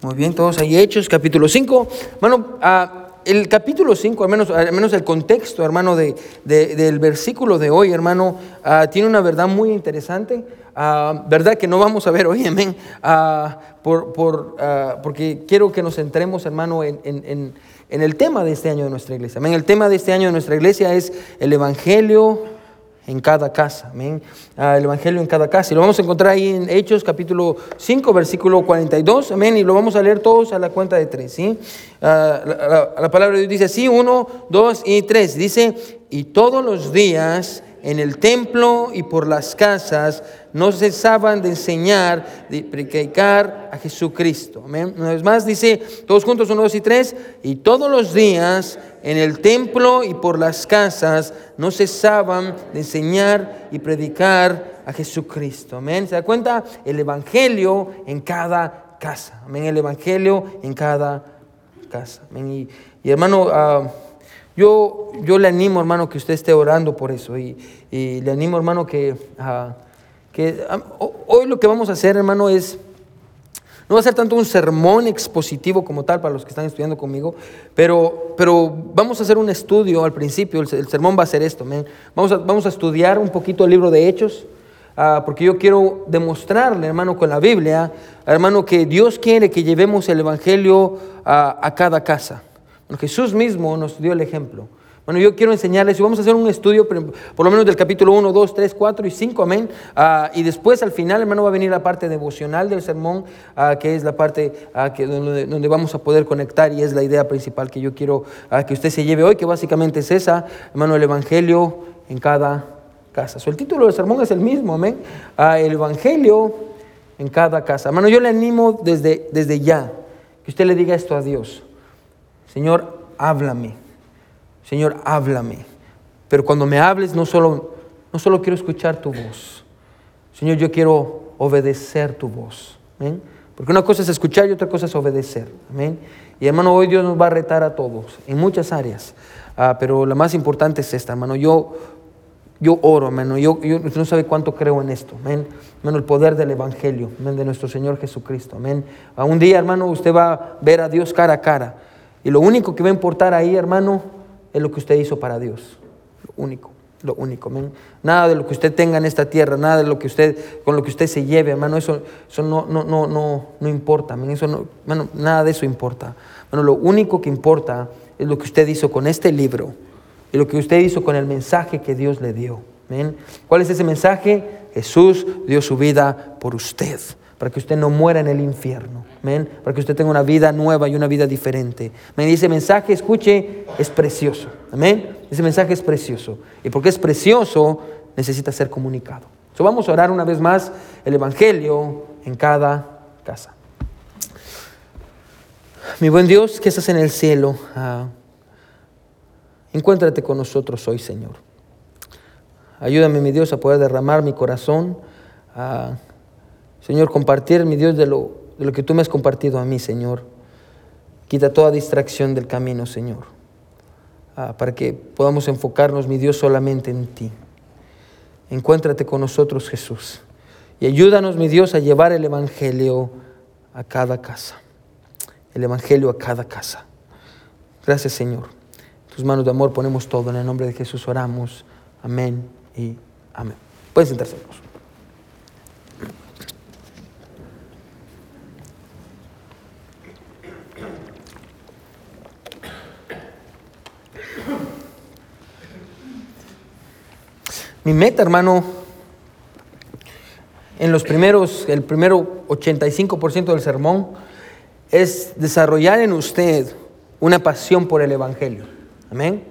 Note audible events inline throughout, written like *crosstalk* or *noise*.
Muy bien, todos ahí hechos, capítulo 5. Bueno, ah, el capítulo 5, al menos, al menos el contexto, hermano, de, de- del versículo de hoy, hermano, ah, tiene una verdad muy interesante. ah, verdad que no vamos a ver hoy, amén. ah, por, por, porque quiero que nos centremos, hermano, en- en- en el tema de este año de nuestra iglesia. Amén. El tema de este año de nuestra iglesia es el Evangelio en cada casa, amén. Ah, el Evangelio en cada casa. Y lo vamos a encontrar ahí en Hechos capítulo 5, versículo 42, amén. Y lo vamos a leer todos a la cuenta de tres, ¿sí? Ah, la, la- la palabra de Dios dice así, uno, dos y tres. Dice, y todos los días en el templo y por las casas no cesaban de enseñar, de predicar a Jesucristo. Amén. Una vez más dice, todos juntos, uno, dos y tres, y todos los días en el templo y por las casas no cesaban de enseñar y predicar a Jesucristo. Amén. ¿Se da cuenta? El Evangelio en cada casa. Amén. El Evangelio en cada casa. Amén. Y, y hermano, ah, yo, yo le animo, hermano, que usted esté orando por eso. Y, y le animo, hermano, que, ah, que ho- hoy lo que vamos a hacer, hermano, es... No va a ser tanto un sermón expositivo como tal para los que están estudiando conmigo, pero, pero vamos a hacer un estudio al principio. El, sermón va a ser esto. Vamos, a, vamos a estudiar un poquito el libro de Hechos, ah, porque yo quiero demostrarle, hermano, con la Biblia, hermano, que Dios quiere que llevemos el Evangelio a cada casa. Jesús mismo nos dio el ejemplo. Bueno, yo quiero enseñarles, y vamos a hacer un estudio por lo menos del capítulo 1, 2, 3, 4 y 5, amén. Ah, y después al final, hermano, va a venir la parte devocional del sermón, ah, que es la parte ah, donde, vamos a poder conectar y es la idea principal que yo quiero que usted se lleve hoy, que básicamente es esa, hermano, el Evangelio en cada casa. So, el título del sermón es el mismo, amén. El Evangelio en cada casa. Hermano, yo le animo desde, desde ya que usted le diga esto a Dios. Señor, háblame. Señor, háblame. Pero cuando me hables, no solo, no solo quiero escuchar tu voz. Señor, yo quiero obedecer tu voz. Porque una cosa es escuchar y otra cosa es obedecer. Y hermano, hoy Dios nos va a retar a todos en muchas áreas. Ah, pero la más importante es esta, hermano. Yo, yo oro, hermano. Yo, yo- no sabe cuánto creo en esto. Amén. Hermano, el poder del Evangelio. Amén. De nuestro Señor Jesucristo. Amén. A un día, hermano, usted va a ver a Dios cara a cara. Y lo único que va a importar ahí, hermano, es lo que usted hizo para Dios. Lo único, lo único. Nada de lo que usted tenga en esta tierra, nada de lo que usted, con lo que usted se lleve, hermano, eso, eso no, no, no, no, no importa. Eso nada de eso importa. Bueno, lo único que importa es lo que usted hizo con este libro y lo que usted hizo con el mensaje que Dios le dio. ¿Cuál es ese mensaje? Jesús dio su vida por usted, para que usted no muera en el infierno. Amén. Para que usted tenga una vida nueva y una vida diferente. Amén. Y ese mensaje, escuche, es precioso. Amén. Ese mensaje es precioso. Y porque es precioso, necesita ser comunicado. So, vamos a orar una vez más el Evangelio en cada casa. Mi buen Dios, que estás en el cielo, ah, encuéntrate con nosotros hoy, Señor. Ayúdame, mi Dios, a poder derramar mi corazón, a, Señor, compartir, mi Dios, de lo, de lo que tú me has compartido a mí, Señor. Quita toda distracción del camino, Señor, ah, para que podamos enfocarnos, mi Dios, solamente en ti. Encuéntrate con nosotros, Jesús, y ayúdanos, mi Dios, a llevar el Evangelio a cada casa. El Evangelio a cada casa. Gracias, Señor. Tus manos de amor ponemos todo. En el nombre de Jesús oramos. Amén y amén. Pueden sentarse, hermanos. Mi meta, hermano, en los primeros, el primero 85% del sermón, es desarrollar en usted una pasión por el Evangelio. Amén.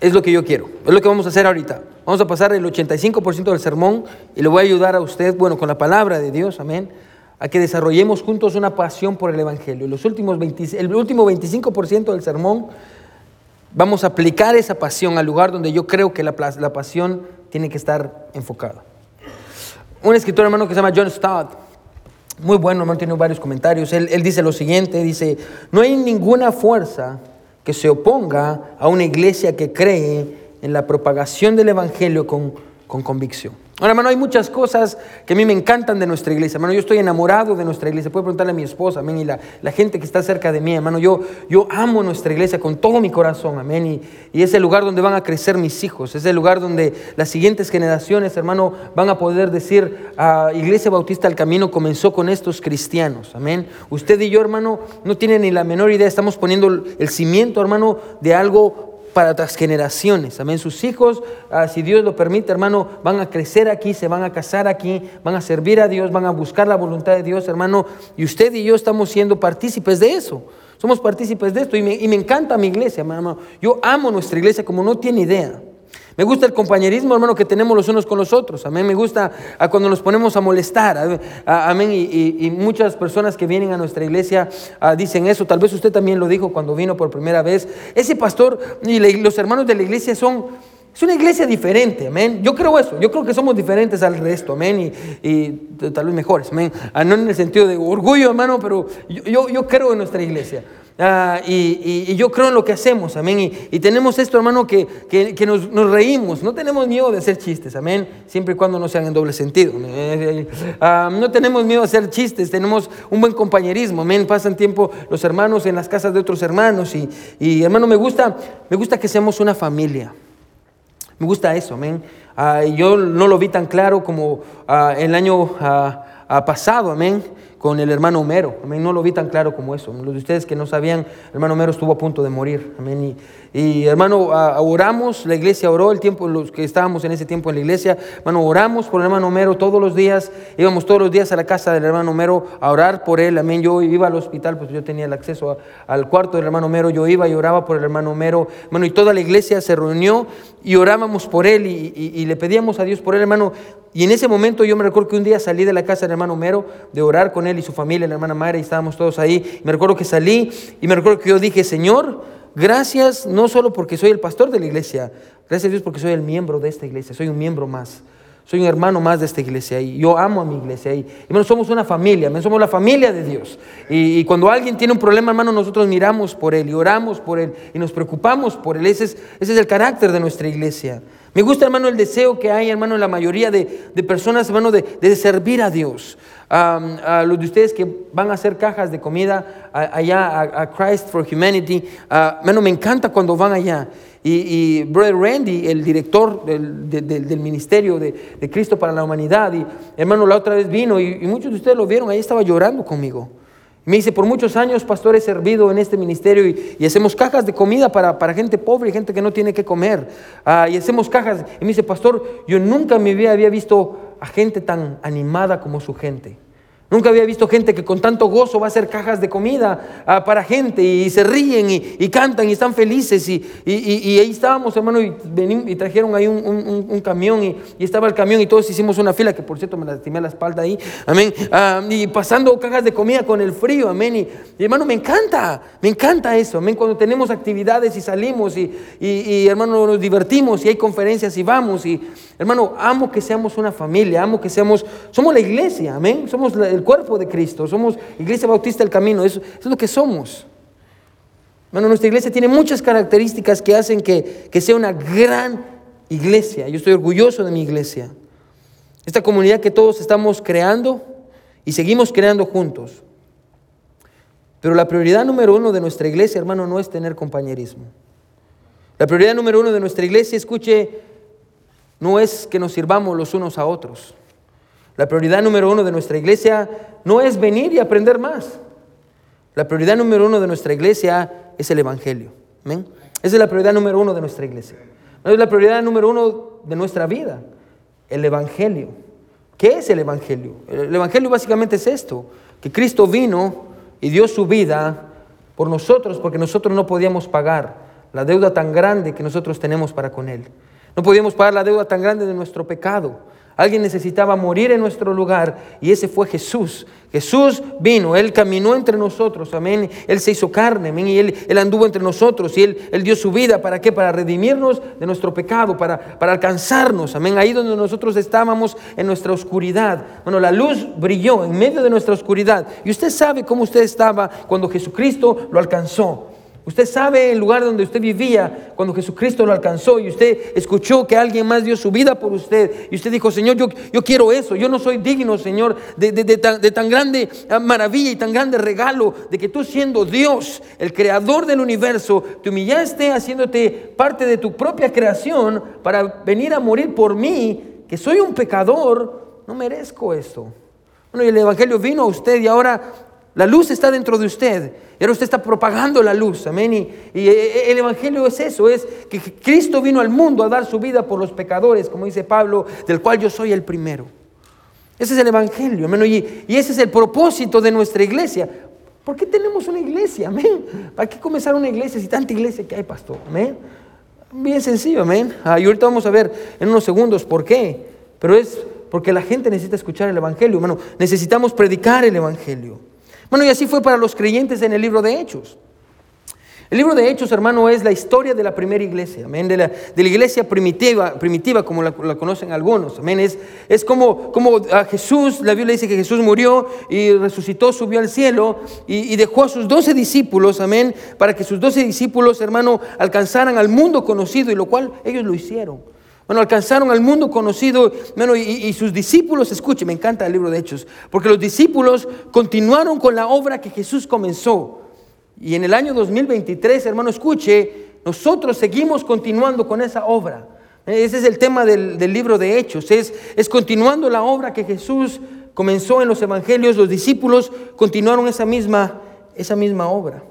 Es lo que yo quiero. Es lo que vamos a hacer ahorita. Vamos a pasar el 85% del sermón y le voy a ayudar a usted, bueno, con la palabra de Dios, amén, a que desarrollemos juntos una pasión por el Evangelio. Los últimos 20 el último 25% del sermón vamos a aplicar esa pasión al lugar donde yo creo que la, la pasión tiene que estar enfocada. Un escritor hermano que se llama John Stott, muy bueno, hermano, tiene varios comentarios. Él, él dice lo siguiente, dice, no hay ninguna fuerza que se oponga a una iglesia que cree en la propagación del Evangelio con, con convicción. Ahora, hermano, hay muchas cosas que a mí me encantan de nuestra iglesia. Hermano, yo estoy enamorado de nuestra iglesia. Puedo preguntarle a mi esposa, amén, y la, la gente que está cerca de mí, hermano. Yo, yo amo nuestra iglesia con todo mi corazón, amén. Y, y es el lugar donde van a crecer mis hijos. Es el lugar donde las siguientes generaciones, hermano, van a poder decir, ah, Iglesia Bautista del Camino comenzó con estos cristianos, amén. Usted y yo, hermano, no tienen ni la menor idea. Estamos poniendo el cimiento, hermano, de algo para otras generaciones. Amén. Sus hijos, ah, si Dios lo permite, hermano, van a crecer aquí, se van a casar aquí, van a servir a Dios, van a buscar la voluntad de Dios, hermano. Y usted y yo estamos siendo partícipes de eso. Somos partícipes de esto y me, y me encanta mi iglesia, hermano. Yo amo nuestra iglesia como no tiene idea. Me gusta el compañerismo, hermano, que tenemos los unos con los otros. Amén. Me gusta cuando nos ponemos a molestar. Amén. Y, muchas personas que vienen a nuestra iglesia ah, dicen eso. Tal vez usted también lo dijo cuando vino por primera vez. Ese pastor y los hermanos de la iglesia son es una iglesia diferente, amén. Yo creo eso, yo creo que somos diferentes al resto, amén, y, tal vez mejores, amén. Ah, no en el sentido de orgullo, hermano, pero yo, yo creo en nuestra iglesia. Ah, y, yo creo en lo que hacemos, amén. Y, tenemos esto, hermano, que, que, nos, nos, reímos. No tenemos miedo de hacer chistes, amén. Siempre y cuando no sean en doble sentido. Ah, no tenemos miedo de hacer chistes, tenemos un buen compañerismo, amén. Pasan tiempo los hermanos en las casas de otros hermanos. Y, y hermano, me gusta, me gusta que seamos una familia. Me gusta eso, amén. Ah, yo no lo vi tan claro como el año pasado, amén con el hermano Homero. Amén. No lo vi tan claro como eso. Los de ustedes que no sabían, hermano Homero estuvo a punto de morir. Amén. Y, hermano, oramos, la iglesia oró el tiempo, los que estábamos en ese tiempo en la iglesia, hermano, oramos por el hermano Homero todos los días. Íbamos todos los días a la casa del hermano Homero a orar por él. Amén. Yo iba al hospital, pues yo tenía el acceso al cuarto del hermano Homero. Yo iba y oraba por el hermano Homero. Bueno, y toda la iglesia se reunió y orábamos por él y, y le pedíamos a Dios por él, hermano. Y en ese momento yo me recuerdo que un día salí de la casa del hermano Homero de orar con él y su familia, la hermana Mara, y estábamos todos ahí. Me recuerdo que salí y me recuerdo que yo dije, Señor, gracias no solo porque soy el pastor de la iglesia, gracias a Dios porque soy el miembro de esta iglesia, soy un miembro más. Soy un hermano más de esta iglesia y yo amo a mi iglesia y hermano, somos una familia, somos la familia de Dios. Y, cuando alguien tiene un problema, hermano, nosotros miramos por él y oramos por él y nos preocupamos por él. Ese es, ese es el carácter de nuestra iglesia. Me gusta, hermano, el deseo que hay, hermano, en la mayoría de, personas, hermano, de, servir a Dios. a los de ustedes que van a hacer cajas de comida allá a, Christ for Humanity, hermano, me encanta cuando van allá. Y, Brother Randy, el director del, ministerio de, Cristo para la Humanidad, y hermano, la otra vez vino y, y muchos de ustedes lo vieron, ahí estaba llorando conmigo. Me dice, por muchos años, pastor, he servido en este ministerio y, hacemos cajas de comida para, para, gente pobre y gente que no tiene que comer. Ah, y hacemos cajas. Y me dice, pastor, yo nunca en mi vida había visto a gente tan animada como su gente. Nunca había visto gente que con tanto gozo va a hacer cajas de comida ah, para gente y se ríen y, cantan y están felices. Y, ahí estábamos, hermano, y, trajeron ahí un, camión y, estaba el camión y todos hicimos una fila, que por cierto me lastimé la espalda ahí, amén. Ah, y pasando cajas de comida con el frío, amén. Y, hermano, me encanta, me encanta eso, amén. Cuando tenemos actividades y salimos y, hermano, nos divertimos y hay conferencias y vamos. Y hermano, amo que seamos una familia, amo que seamos, somos la iglesia, amén. Somos la el cuerpo de Cristo, somos Iglesia Bautista del Camino, eso, es lo que somos. Bueno, nuestra iglesia tiene muchas características que hacen que, que sea una gran iglesia. Yo estoy orgulloso de mi iglesia. Esta comunidad que todos estamos creando y seguimos creando juntos. Pero la prioridad número uno de nuestra iglesia, hermano, no es tener compañerismo. La prioridad número uno de nuestra iglesia, escuche, no es que nos sirvamos los unos a otros. La prioridad número uno de nuestra iglesia no es venir y aprender más. La prioridad número uno de nuestra iglesia es el Evangelio. ¿Amén? Esa es la prioridad número uno de nuestra iglesia. No es la prioridad número uno de nuestra vida. El Evangelio. ¿Qué es el Evangelio? El Evangelio básicamente es esto, que Cristo vino y dio su vida por nosotros porque nosotros no podíamos pagar la deuda tan grande que nosotros tenemos para con Él. No podíamos pagar la deuda tan grande de nuestro pecado. Alguien necesitaba morir en nuestro lugar y ese fue Jesús. Jesús vino, Él caminó entre nosotros, amén. Él se hizo carne, amén. Y Él, él anduvo entre nosotros y él, él, dio su vida. ¿Para qué? Para redimirnos de nuestro pecado, para, para alcanzarnos, amén. Ahí donde nosotros estábamos en nuestra oscuridad. Bueno, la luz brilló en medio de nuestra oscuridad. Y usted sabe cómo usted estaba cuando Jesucristo lo alcanzó. Usted sabe el lugar donde usted vivía cuando Jesucristo lo alcanzó y usted escuchó que alguien más dio su vida por usted. Y usted dijo, Señor, yo, yo quiero eso, yo no soy digno, Señor, de, de, tan, de, tan, grande ah, maravilla y tan grande regalo de que tú siendo Dios, el creador del universo, te humillaste haciéndote parte de tu propia creación para venir a morir por mí, que soy un pecador, no merezco esto. Bueno, y el Evangelio vino a usted y ahora la luz está dentro de usted. Y ahora usted está propagando la luz. Amén. Y, eh, eh, el Evangelio es eso, es que Cristo vino al mundo a dar su vida por los pecadores, como dice Pablo, del cual yo soy el primero. Ese es el Evangelio. Amén. Y, y ese es el propósito de nuestra iglesia. ¿Por qué tenemos una iglesia? Amén. ¿Para qué comenzar una iglesia si tanta iglesia que hay, pastor? Amén. Bien sencillo, amén. Ah, y ahorita vamos a ver en unos segundos por qué. Pero es porque la gente necesita escuchar el Evangelio. Bueno, necesitamos predicar el Evangelio. Bueno, y así fue para los creyentes en el libro de Hechos. El libro de Hechos, hermano, es la historia de la primera iglesia, amén, de la, de la iglesia primitiva, primitiva como la, conocen algunos, amén. Es, es como, como, a Jesús, la Biblia dice que Jesús murió y resucitó, subió al cielo y, y dejó a sus doce discípulos, amén, para que sus doce discípulos, hermano, alcanzaran al mundo conocido y lo cual ellos lo hicieron. Bueno, alcanzaron al mundo conocido, bueno, y, sus discípulos, escuche, me encanta el libro de Hechos, porque los discípulos continuaron con la obra que Jesús comenzó. Y en el año 2023, hermano, escuche, nosotros seguimos continuando con esa obra. Ese es el tema del, libro de Hechos, es, es continuando la obra que Jesús comenzó en los evangelios, los discípulos continuaron esa misma, esa misma obra.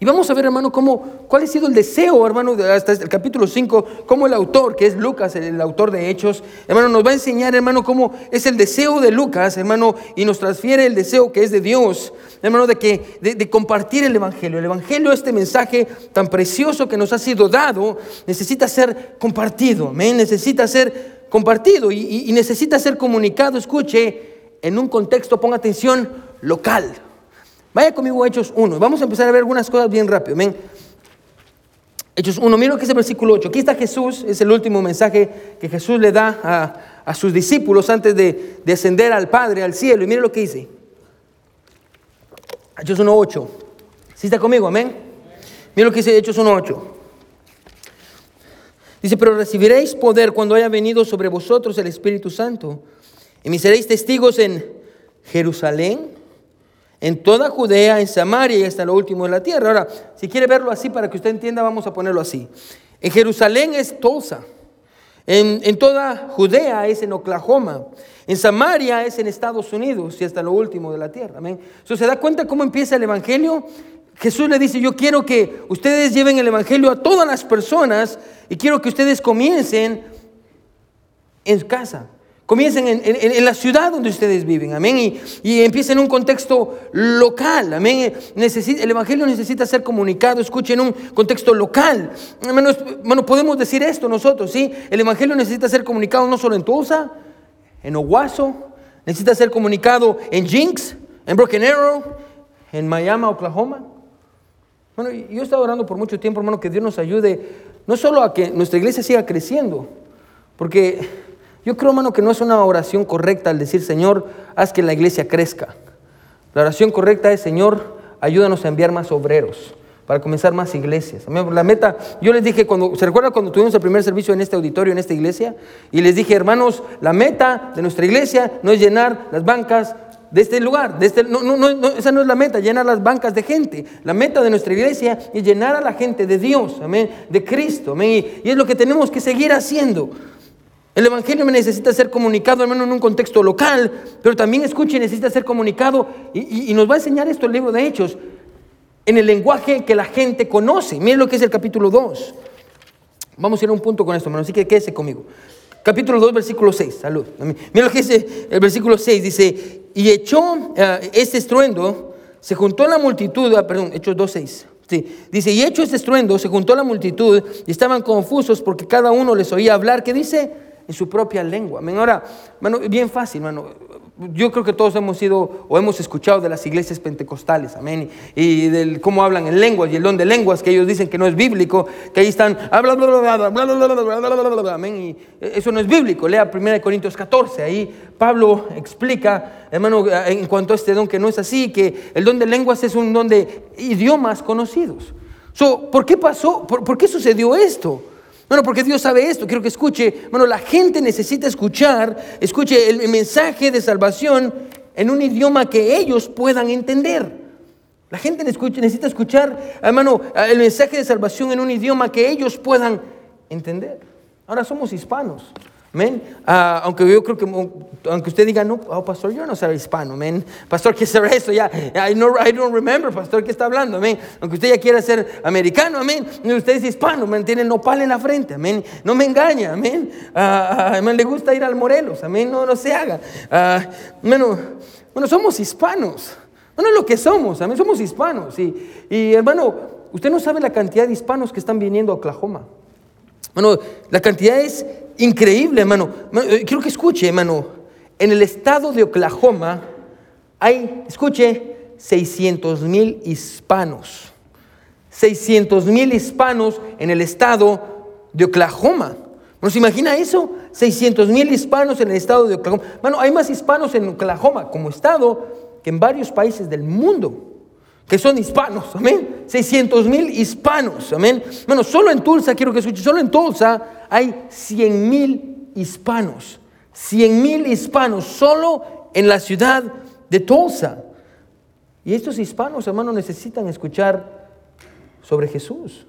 Y vamos a ver, hermano, cómo, cuál ha sido el deseo, hermano, hasta el capítulo 5, cómo el autor, que es Lucas, el, autor de Hechos, hermano, nos va a enseñar, hermano, cómo es el deseo de Lucas, hermano, y nos transfiere el deseo que es de Dios, hermano, de, que, de, compartir el Evangelio. El Evangelio, este mensaje tan precioso que nos ha sido dado, necesita ser compartido, amén, necesita ser compartido y, y necesita ser comunicado, escuche, en un contexto, ponga atención, local. Vaya conmigo a Hechos 1. Vamos a empezar a ver algunas cosas bien rápido. Ven. Hechos 1, mira lo que es el versículo 8. Aquí está Jesús, es el último mensaje que Jesús le da a, sus discípulos antes de, ascender al Padre, al cielo. Y mire lo que dice. Hechos 1, 8. ¿Sí está conmigo? Amén. Mira lo que dice Hechos 1, 8. Dice, pero recibiréis poder cuando haya venido sobre vosotros el Espíritu Santo. Y me seréis testigos en Jerusalén, en toda Judea, en Samaria y hasta lo último de la tierra. Ahora, si quiere verlo así para que usted entienda, vamos a ponerlo así. En Jerusalén es Tulsa. En, toda Judea es en Oklahoma. En Samaria es en Estados Unidos y hasta lo último de la tierra. Amén. ¿Se da cuenta cómo empieza el Evangelio? Jesús le dice, yo quiero que ustedes lleven el Evangelio a todas las personas y quiero que ustedes comiencen en casa. Comiencen en, la ciudad donde ustedes viven, amén, y, y empiecen en un contexto local, amén. el Evangelio necesita ser comunicado, escuchen, en un contexto local. Bueno, podemos decir esto nosotros, ¿sí? El Evangelio necesita ser comunicado no solo en Tulsa, en Owasso, necesita ser comunicado en Jinx, en Broken Arrow, en Miami, Oklahoma. Bueno, yo he estado orando por mucho tiempo, hermano, que Dios nos ayude, no solo a que nuestra iglesia siga creciendo, porque yo creo, hermano, que no es una oración correcta al decir, Señor, haz que la iglesia crezca. La oración correcta es, Señor, ayúdanos a enviar más obreros para comenzar más iglesias. La meta, yo les dije, cuando, ¿se recuerda cuando tuvimos el primer servicio en este auditorio, en esta iglesia? Y les dije, hermanos, la meta de nuestra iglesia no es llenar las bancas de este lugar, de este, no, no, no, esa no es la meta, llenar las bancas de gente. La meta de nuestra iglesia es llenar a la gente de Dios, amén, de Cristo, amén. Y es lo que tenemos que seguir haciendo. El Evangelio necesita ser comunicado, al menos en un contexto local, pero también escuche, necesita ser comunicado, y, nos va a enseñar esto el libro de Hechos, en el lenguaje que la gente conoce. Miren lo que es el capítulo 2. Vamos a ir a un punto con esto, hermano, así que quédese conmigo. Capítulo 2, versículo 6, salud. Miren lo que dice el versículo 6, dice, y echó eh, este estruendo, se juntó la multitud, ah, perdón, Hechos 2, 6. Sí, dice, y hecho este estruendo, se juntó la multitud y estaban confusos porque cada uno les oía hablar, ¿qué dice? En su propia lengua. Ahora, mano, bien fácil, mano. Yo creo que todos hemos ido o hemos escuchado de las iglesias pentecostales, amén, y del cómo hablan en lenguas y el don de lenguas que ellos dicen que no es bíblico, que ahí están, amén, y eso no es bíblico. Lea 1 Corintios 14, ahí Pablo explica, hermano, en cuanto a este don que no es así, que el don de lenguas es un don de idiomas conocidos. So, ¿Por qué pasó? ¿Por, ¿Por qué sucedió esto? Bueno, porque Dios sabe esto. Quiero que escuche. Bueno, la gente necesita escuchar, escuche el mensaje de salvación en un idioma que ellos puedan entender. La gente necesita escuchar, hermano, el mensaje de salvación en un idioma que ellos puedan entender. Ahora somos hispanos. Amén. Ah, aunque yo creo que, aunque usted diga, no, oh, pastor, yo no soy hispano, amén. Pastor, ¿qué será eso? Ya, I, I don't remember, pastor, ¿qué está hablando? Amén. Aunque usted ya quiera ser americano, amén. Usted es hispano, amén. Tiene nopal en la frente, amén. No me engaña, amén. Amén. Le gusta ir al Morelos, amén. No, no se haga. bueno, bueno, somos hispanos. Bueno, lo que somos, amén. Somos hispanos. Y, y hermano, usted no sabe la cantidad de hispanos que están viniendo a Oklahoma. Bueno, la cantidad es increíble, hermano. Eh, quiero que escuche, hermano. En el estado de Oklahoma hay, escuche, 600 mil hispanos. 600 mil hispanos en el estado de Oklahoma. ¿Nos imagina eso? 600 mil hispanos en el estado de Oklahoma. Bueno, hay más hispanos en Oklahoma como estado que en varios países del mundo que son hispanos, amén. 600 mil hispanos, amén. Bueno, solo en Tulsa, quiero que escuche, solo en Tulsa hay 100 mil hispanos. 100 mil hispanos solo en la ciudad de Tulsa. Y estos hispanos, hermanos, necesitan escuchar sobre Jesús.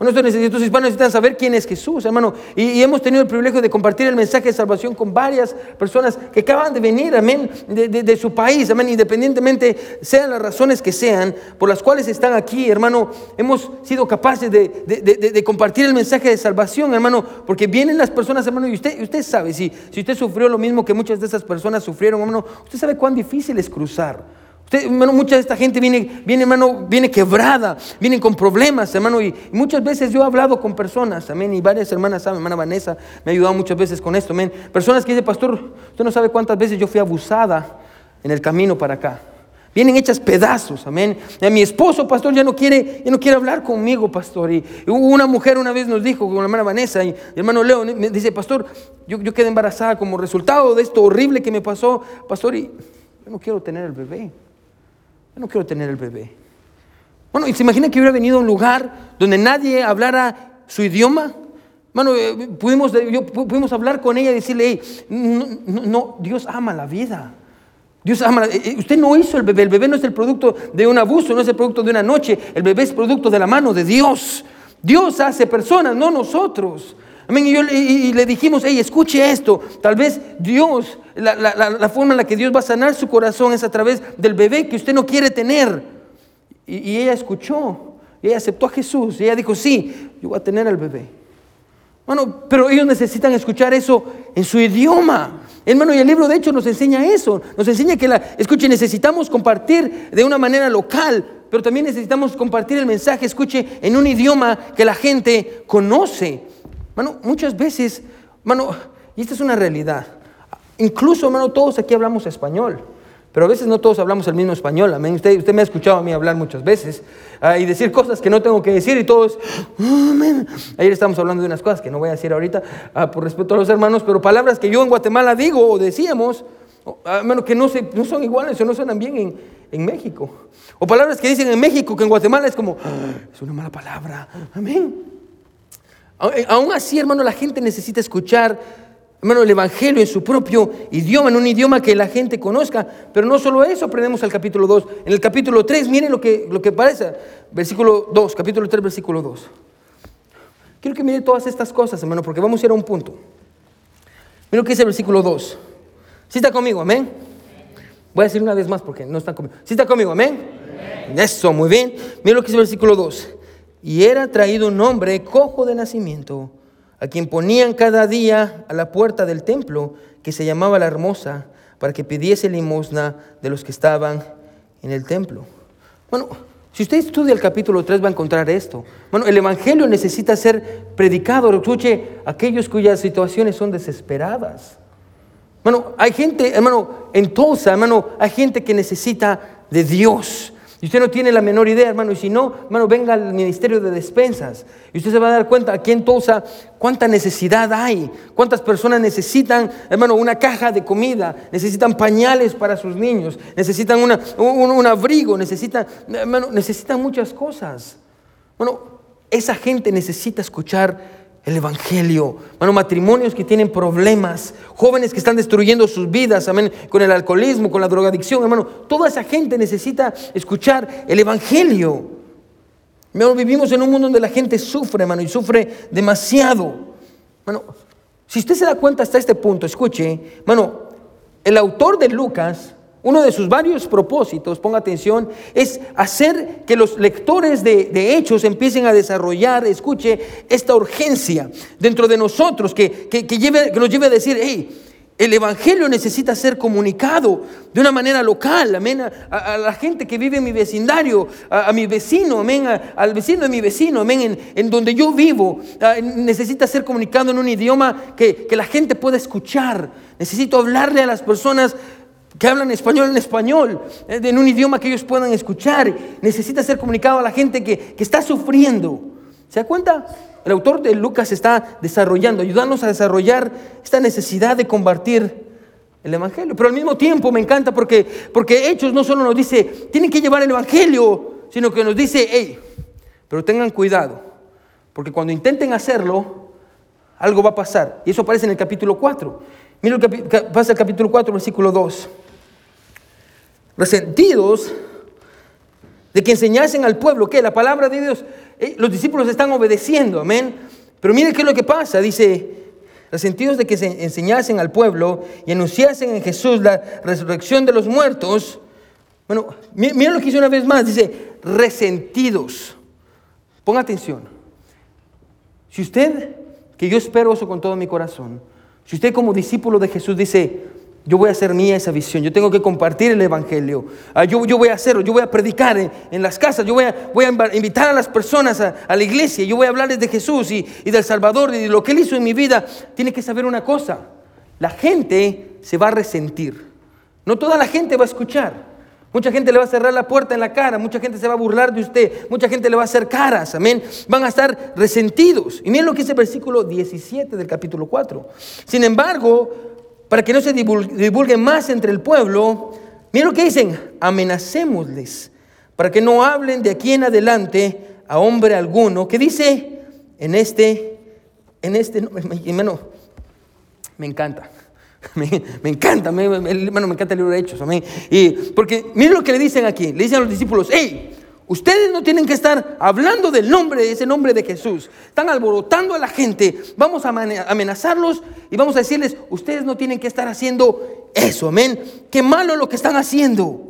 Bueno, estos hispanos necesitan saber quién es Jesús, hermano. Y, hemos tenido el privilegio de compartir el mensaje de salvación con varias personas que acaban de venir, amén, de, su país, amén, independientemente sean las razones que sean por las cuales están aquí, hermano. Hemos sido capaces de, compartir el mensaje de salvación, hermano, porque vienen las personas, hermano, y usted, usted sabe, si, si usted sufrió lo mismo que muchas de esas personas sufrieron, hermano, usted sabe cuán difícil es cruzar mucha de esta gente viene, viene, hermano, viene quebrada, vienen con problemas, hermano. Y muchas veces yo he hablado con personas, amén. Y varias hermanas saben, hermana Vanessa me ha ayudado muchas veces con esto, amén. Personas que dicen, pastor, usted no sabe cuántas veces yo fui abusada en el camino para acá. Vienen hechas pedazos, amén. mi esposo, pastor, ya no quiere, ya no quiere hablar conmigo, pastor. Y, una mujer una vez nos dijo, con la hermana Vanessa y el hermano Leo, me dice, pastor, yo, yo quedé embarazada como resultado de esto horrible que me pasó, pastor, y yo no quiero tener el bebé no quiero tener el bebé. Bueno, y se imagina que hubiera venido a un lugar donde nadie hablara su idioma. Bueno, eh, pudimos, pudimos hablar con ella y decirle, no, no, Dios ama la vida. Dios ama, eh, eh, usted no hizo el bebé, el bebé no es el producto de un abuso, no es el producto de una noche, el bebé es producto de la mano de Dios. Dios hace personas, no nosotros. Y, le dijimos, hey, escuche esto. Tal vez Dios, la, forma en la que Dios va a sanar su corazón es a través del bebé que usted no quiere tener. Y, ella escuchó, y ella aceptó a Jesús. Y ella dijo, sí, yo voy a tener al bebé. Bueno, pero ellos necesitan escuchar eso en su idioma. Hermano, y el libro de hecho nos enseña eso. Nos enseña que, escuche, necesitamos compartir de una manera local, pero también necesitamos compartir el mensaje, escuche, en un idioma que la gente conoce. Mano, muchas veces, mano, y esta es una realidad. Incluso, hermano, todos aquí hablamos español. Pero a veces no todos hablamos el mismo español, amén. Usted, usted me ha escuchado a mí hablar muchas veces ah, y decir cosas que no tengo que decir y todos, amén. Ayer estamos hablando de unas cosas que no voy a decir ahorita ah, por respeto a los hermanos, pero palabras que yo en Guatemala digo o decíamos, hermano, que no, se, no son iguales o no suenan bien en, en, México. O palabras que dicen en México que en Guatemala es como, es una mala palabra, amén. Eh, aún así, hermano, la gente necesita escuchar, hermano, el Evangelio en su propio idioma, en un idioma que la gente conozca. Pero no solo eso, aprendemos al capítulo 2. En el capítulo 3, miren lo que, lo que parece. Versículo 2, capítulo 3, versículo 2. Quiero que miren todas estas cosas, hermano, porque vamos a ir a un punto. Miren lo que dice el versículo 2. ¿Sí está conmigo? Amén. Voy a decir una vez más porque no están conmigo. ¿Sí está conmigo? Amén. Eso, muy bien. Miren lo que dice el versículo 2 y era traído un hombre cojo de nacimiento, a quien ponían cada día a la puerta del templo, que se llamaba la hermosa, para que pidiese limosna de los que estaban en el templo. Bueno, Si usted estudia el capítulo 3 va a encontrar esto. Bueno, el Evangelio necesita ser predicado, escuche, aquellos cuyas situaciones son desesperadas. Bueno, hay gente, hermano, en Tulsa, hermano, hay gente que necesita de Dios. Y usted no tiene la menor idea, hermano. Y si no, hermano, venga al ministerio de despensas. Y usted se va a dar cuenta aquí en Tulsa cuánta necesidad hay. Cuántas personas necesitan, hermano, una caja de comida. Necesitan pañales para sus niños. Necesitan una, un, abrigo. Necesitan, hermano, necesitan muchas cosas. Bueno, esa gente necesita escuchar el Evangelio. Bueno, matrimonios que tienen problemas, jóvenes que están destruyendo sus vidas, amén, con el alcoholismo, con la drogadicción, hermano. Toda esa gente necesita escuchar el Evangelio. Hermano, vivimos en un mundo donde la gente sufre, hermano, y sufre demasiado. Bueno, si usted se da cuenta hasta este punto, escuche, hermano, el autor de Lucas uno de sus varios propósitos, ponga atención, es hacer que los lectores de, hechos empiecen a desarrollar, escuche, esta urgencia dentro de nosotros que, lleve, que nos lleve a decir, hey, el Evangelio necesita ser comunicado de una manera local, amén, a, la gente que vive en mi vecindario, a, mi vecino, amén, al vecino de mi vecino, amén, en, donde yo vivo. necesita ser comunicado en un idioma que, que la gente pueda escuchar. Necesito hablarle a las personas que hablan español en español, eh, en un idioma que ellos puedan escuchar. Necesita ser comunicado a la gente que, está sufriendo. ¿Se da cuenta? El autor de Lucas está desarrollando, ayudándonos a desarrollar esta necesidad de compartir el Evangelio. Pero al mismo tiempo me encanta porque, porque Hechos no solo nos dice, tienen que llevar el Evangelio, sino que nos dice, hey, pero tengan cuidado, porque cuando intenten hacerlo, algo va a pasar. Y eso aparece en el capítulo 4. Mira lo que pasa el capítulo 4, versículo 2 resentidos de que enseñasen al pueblo que la palabra de Dios, eh, los discípulos están obedeciendo, amén. Pero mire qué es lo que pasa, dice, resentidos de que se enseñasen al pueblo y anunciasen en Jesús la resurrección de los muertos. Bueno, mira lo que dice una vez más, dice, resentidos. Ponga atención. Si usted, que yo espero eso con todo mi corazón, si usted como discípulo de Jesús dice, yo voy a hacer mía esa visión. Yo tengo que compartir el Evangelio. Ah, yo, voy a hacerlo. Yo voy a predicar en, las casas. Yo voy a, invitar a las personas a, la iglesia. Yo voy a hablarles de Jesús y, y, del Salvador y de lo que Él hizo en mi vida. Tiene que saber una cosa. La gente se va a resentir. No toda la gente va a escuchar. Mucha gente le va a cerrar la puerta en la cara. Mucha gente se va a burlar de usted. Mucha gente le va a hacer caras. Amén. Van a estar resentidos. Y miren lo que dice el versículo 17 del capítulo 4. Sin embargo para que no se divulgue más entre el pueblo, miren lo que dicen, amenacémosles, para que no hablen de aquí en adelante a hombre alguno, que dice en este, en este, hermano, me encanta. *laughs* Me, encanta, me, hermano, me encanta el libro de Hechos. Y porque miren lo que le dicen aquí, le dicen a los discípulos, hey, Ustedes no tienen que estar hablando del nombre, de ese nombre de Jesús. Están alborotando a la gente. Vamos a amenazarlos y vamos a decirles, ustedes no tienen que estar haciendo eso, amén. Qué malo lo que están haciendo.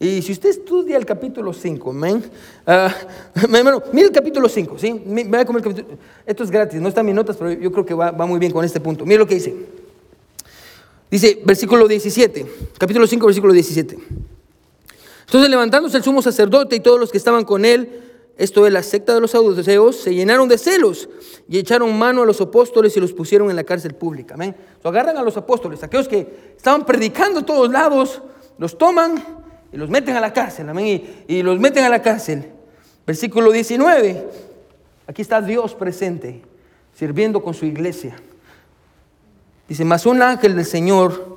Y si usted estudia el capítulo 5, amén. *laughs* Uh, mire el capítulo 5, ¿sí? Esto es gratis, no están mis notas, pero yo creo que va, va muy bien con este punto. Mire lo que dice. Dice, versículo 17, capítulo 5, versículo 17. Entonces levantándose el sumo sacerdote y todos los que estaban con él, esto es la secta de los saduceos, se llenaron de celos y echaron mano a los apóstoles y los pusieron en la cárcel pública. Amén. agarran a los apóstoles, aquellos que estaban predicando a todos lados, los toman y los meten a la cárcel. Amén. Y, y los meten a la cárcel. Versículo 19. Aquí está Dios presente, sirviendo con su iglesia. Dice, mas un ángel del Señor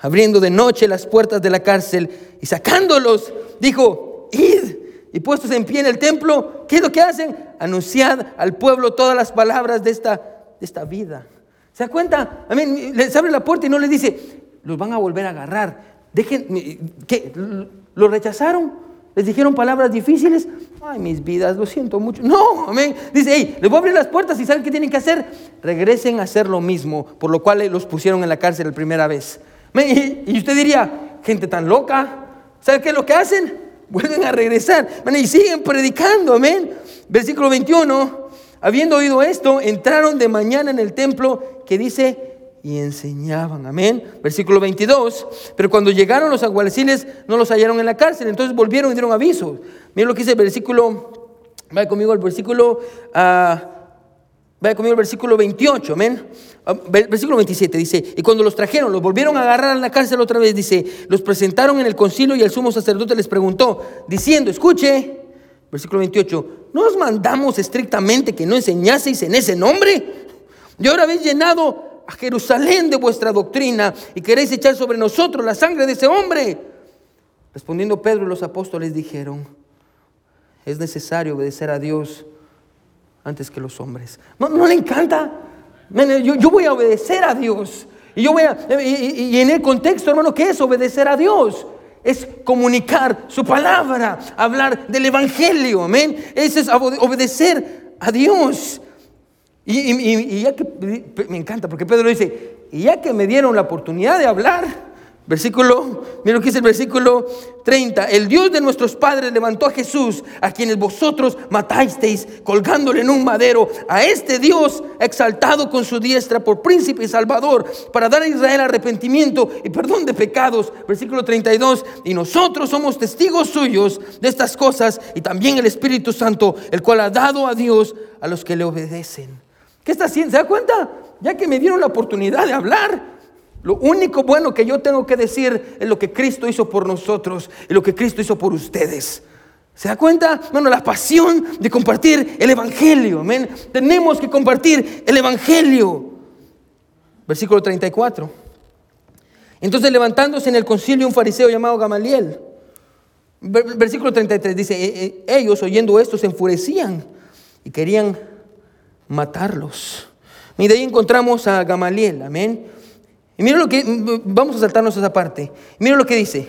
abriendo de noche las puertas de la cárcel y sacándolos, dijo, id. Y puestos en pie en el templo, ¿qué es lo que hacen? Anunciad al pueblo todas las palabras de esta, de esta vida. ¿Se da cuenta? A les abre la puerta y no les dice, los van a volver a agarrar. Dejen, ¿qué? ¿Lo rechazaron? ¿Les dijeron palabras difíciles? Ay, mis vidas, lo siento mucho. No, amén. Dice, hey, les voy a abrir las puertas y ¿saben qué tienen que hacer? Regresen a hacer lo mismo, por lo cual los pusieron en la cárcel la primera vez. Y usted diría, gente tan loca, ¿sabe qué es lo que hacen? *laughs* Vuelven a regresar y siguen predicando, amén. Versículo 21, habiendo oído esto, entraron de mañana en el templo que dice y enseñaban. Amén. Versículo 22. Pero cuando llegaron los alguaciles no los hallaron en la cárcel, entonces volvieron y dieron aviso. Miren lo que dice el versículo, vaya conmigo al versículo, uh, vaya conmigo al versículo 28, amén. Ah, versículo 27 dice, y cuando los trajeron, los volvieron a agarrar en la cárcel otra vez, dice, los presentaron en el concilio y el sumo sacerdote les preguntó, diciendo, escuche, versículo 28, ¿no os mandamos estrictamente que no enseñaseis en ese nombre? Y ahora habéis llenado a Jerusalén de vuestra doctrina y queréis echar sobre nosotros la sangre de ese hombre. Respondiendo Pedro y los apóstoles dijeron, es necesario obedecer a Dios antes que los hombres. ¿No, le encanta? Yo, voy a obedecer a Dios. Y, yo voy a, y, en el contexto, hermano, ¿qué es obedecer a Dios? Es comunicar su palabra, hablar del Evangelio, amén. Ese es obedecer a Dios. Y, ya que me encanta, porque Pedro dice, y ya que me dieron la oportunidad de hablar, versículo, mira lo que dice el versículo 30, el Dios de nuestros padres levantó a Jesús, a quienes vosotros matasteis, colgándole en un madero, a este Dios exaltado con su diestra por príncipe y salvador, para dar a Israel arrepentimiento y perdón de pecados, versículo 32, y nosotros somos testigos suyos de estas cosas, y también el Espíritu Santo, el cual ha dado a Dios a los que le obedecen. ¿Qué está haciendo? ¿Se da cuenta? Ya que me dieron la oportunidad de hablar, lo único bueno que yo tengo que decir es lo que Cristo hizo por nosotros y lo que Cristo hizo por ustedes. ¿Se da cuenta? Bueno, la pasión de compartir el Evangelio. Amén. Tenemos que compartir el Evangelio. Versículo 34. Entonces levantándose en el concilio un fariseo llamado Gamaliel. Versículo 33 dice, e, e, ellos oyendo esto se enfurecían y querían matarlos. Y de ahí encontramos a Gamaliel, amén. Y miren lo que, vamos a saltarnos esa parte. Miren lo que dice,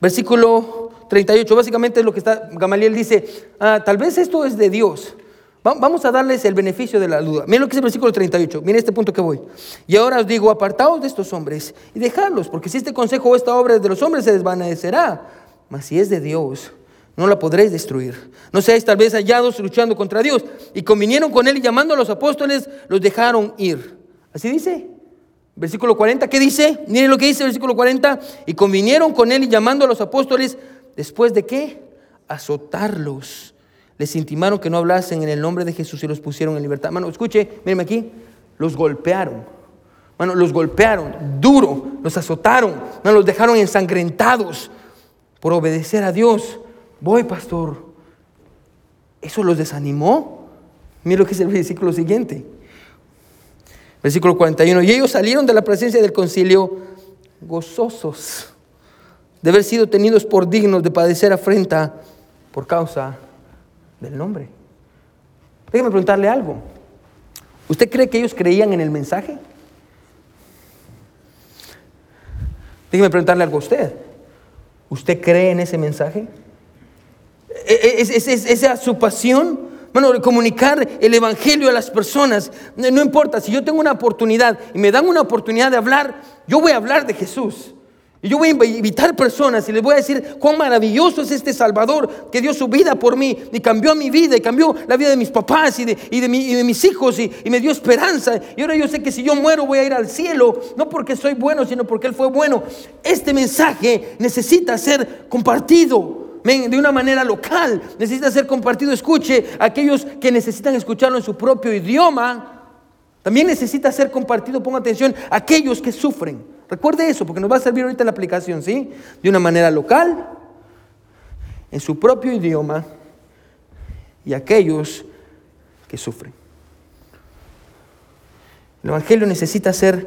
versículo 38, básicamente es lo que está, Gamaliel dice, ah, tal vez esto es de Dios. Vamos a darles el beneficio de la duda. Miren lo que dice el versículo 38. Miren este punto que voy. Y ahora os digo, apartaos de estos hombres y dejadlos, porque si este consejo o esta obra es de los hombres se desvanecerá. Mas si es de Dios, no la podréis destruir. No seáis tal vez hallados luchando contra Dios. Y convinieron con él y llamando a los apóstoles, los dejaron ir. Así dice. Versículo 40, ¿qué dice? Miren lo que dice el versículo 40. Y convinieron con él y llamando a los apóstoles, después de qué? Azotarlos. Les intimaron que no hablasen en el nombre de Jesús y los pusieron en libertad. Mano, escuche, mírenme aquí. Los golpearon. Mano, los golpearon duro, los azotaron, los dejaron ensangrentados por obedecer a Dios voy pastor. ¿Eso los desanimó? Mira lo que es el versículo siguiente. Versículo 41. Y ellos salieron de la presencia del concilio gozosos de haber sido tenidos por dignos de padecer afrenta por causa del nombre. Déjeme preguntarle algo. ¿Usted cree que ellos creían en el mensaje? Déjeme preguntarle algo a usted. ¿Usted cree en ese mensaje? es, esa su pasión. Bueno, comunicar el Evangelio a las personas. No importa, si yo tengo una oportunidad y me dan una oportunidad de hablar, yo voy a hablar de Jesús. Y yo voy a invitar personas y les voy a decir cuán maravilloso es este Salvador que dio su vida por mí y cambió mi vida y cambió la vida de mis papás y de, y de, mis hijos y, me dio esperanza. Y ahora yo sé que si yo muero voy a ir al cielo, no porque soy bueno, sino porque Él fue bueno. Este mensaje necesita ser compartido de una manera local, necesita ser compartido. Escuche, aquellos que necesitan escucharlo en su propio idioma, también necesita ser compartido, ponga atención, aquellos que sufren. Recuerde eso, porque nos va a servir ahorita la aplicación, ¿sí? De una manera local, en su propio idioma, y aquellos que sufren. El Evangelio necesita ser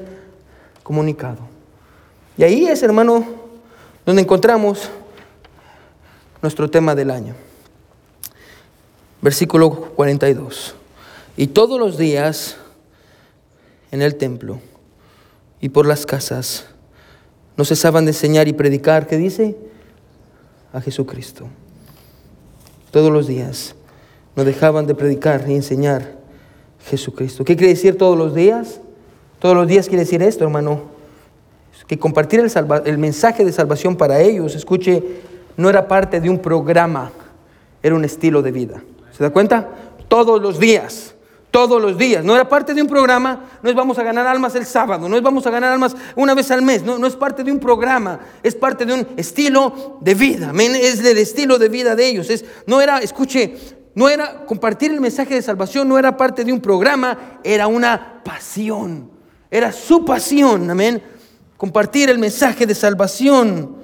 comunicado. Y ahí es, hermano, donde encontramos nuestro tema del año. Versículo 42. Y todos los días en el templo y por las casas no cesaban de enseñar y predicar, ¿qué dice? A Jesucristo. Todos los días no dejaban de predicar y enseñar Jesucristo. ¿Qué quiere decir todos los días? Todos los días quiere decir esto, hermano. Que compartir el, el mensaje de salvación para ellos, escuche, no era parte de un programa, era un estilo de vida. ¿Se da cuenta? Todos los días, todos los días. No era parte de un programa, no es vamos a ganar almas el sábado, no es vamos a ganar almas una vez al mes, no, no es parte de un programa, es parte de un estilo de vida, es del estilo de vida de ellos. Es, no era, escuche, no era compartir el mensaje de salvación, no era parte de un programa, era una pasión, era su pasión, amén. Compartir el mensaje de salvación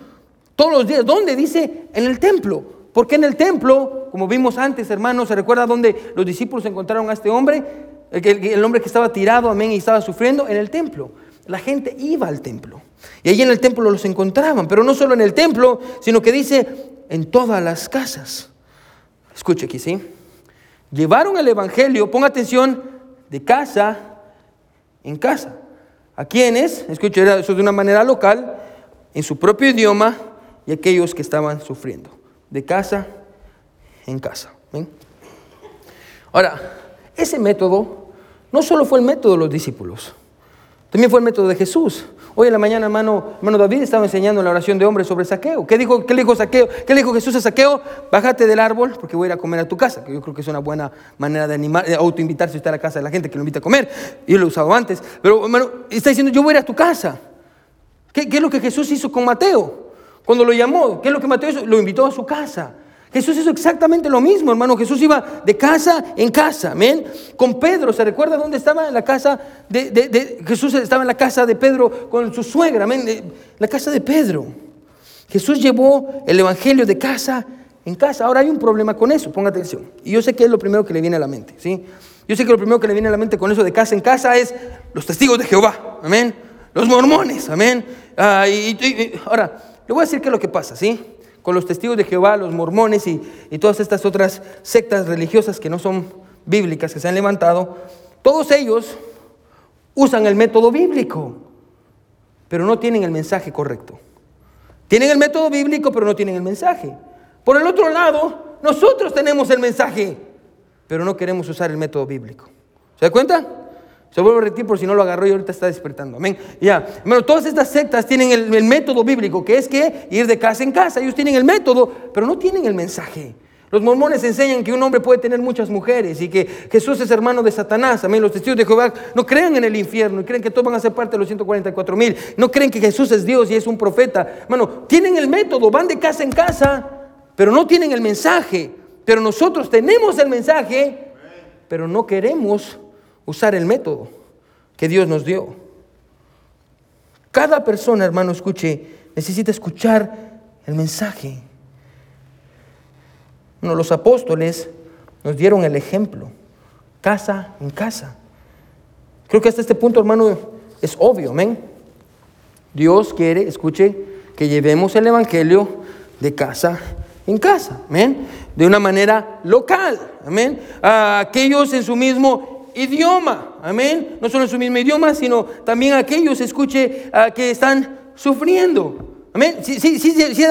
todos los días. ¿Dónde? Dice en el templo. Porque en el templo, como vimos antes, hermanos, ¿se recuerda dónde los discípulos encontraron a este hombre? El, hombre que estaba tirado, amén, y estaba sufriendo en el templo. La gente iba al templo. Y allí en el templo los encontraban, pero no solo en el templo, sino que dice en todas las casas. Escuche aquí, ¿sí? Llevaron el Evangelio, ponga atención, de casa en casa. ¿A quiénes? Escuche, eso de una manera local, en su propio idioma, y aquellos que estaban sufriendo de casa en casa. Ahora, ese método no solo fue el método de los discípulos, también fue el método de Jesús. Hoy en la mañana, hermano, hermano David estaba enseñando la oración de hombre sobre saqueo. ¿Qué dijo, qué le dijo saqueo? ¿Qué le dijo Jesús a saqueo? Bájate del árbol porque voy a ir a comer a tu casa, que yo creo que es una buena manera de animar, de autoinvitarse a la casa de la gente que lo invita a comer. Yo lo he usado antes. Pero, hermano, está diciendo, yo voy a ir a tu casa. ¿Qué, qué es lo que Jesús hizo con Mateo? Cuando lo llamó, ¿qué es lo que Mateo hizo? Lo invitó a su casa. Jesús hizo exactamente lo mismo, hermano. Jesús iba de casa en casa, amén. Con Pedro, ¿se recuerda dónde estaba? En la casa de, Jesús estaba en la casa de Pedro con su suegra, amén. La casa de Pedro. Jesús llevó el evangelio de casa en casa. Ahora hay un problema con eso, ponga atención. Y yo sé que es lo primero que le viene a la mente, ¿sí? Yo sé que lo primero que le viene a la mente con eso de casa en casa es los testigos de Jehová, amén. Los mormones, amén. Ah, ahora, le voy a decir qué es lo que pasa, ¿sí? Con los testigos de Jehová, los mormones y, todas estas otras sectas religiosas que no son bíblicas, que se han levantado, todos ellos usan el método bíblico, pero no tienen el mensaje correcto. Tienen el método bíblico, pero no tienen el mensaje. Por el otro lado, nosotros tenemos el mensaje, pero no queremos usar el método bíblico. ¿Se da cuenta? Se vuelve a repetir por si no lo agarró y ahorita está despertando. Amén. Ya. Bueno, todas estas sectas tienen el, método bíblico, que es que ir de casa en casa. Ellos tienen el método, pero no tienen el mensaje. Los mormones enseñan que un hombre puede tener muchas mujeres y que Jesús es hermano de Satanás. Amén. Los testigos de Jehová no creen en el infierno y creen que todos van a ser parte de los 144 mil. No creen que Jesús es Dios y es un profeta. Bueno, tienen el método, van de casa en casa, pero no tienen el mensaje. Pero nosotros tenemos el mensaje, pero no queremos usar el método que Dios nos dio. Cada persona, hermano, escuche, necesita escuchar el mensaje. Bueno, los apóstoles nos dieron el ejemplo, casa en casa. Creo que hasta este punto, hermano, es obvio, amén. Dios quiere, escuche, que llevemos el Evangelio de casa en casa, amén. De una manera local, amén. A aquellos en su mismo idioma. Amén. No solo en su mismo idioma, sino también aquellos, escuche, ah, que están sufriendo. Amén. Sí, sí, sí, sí,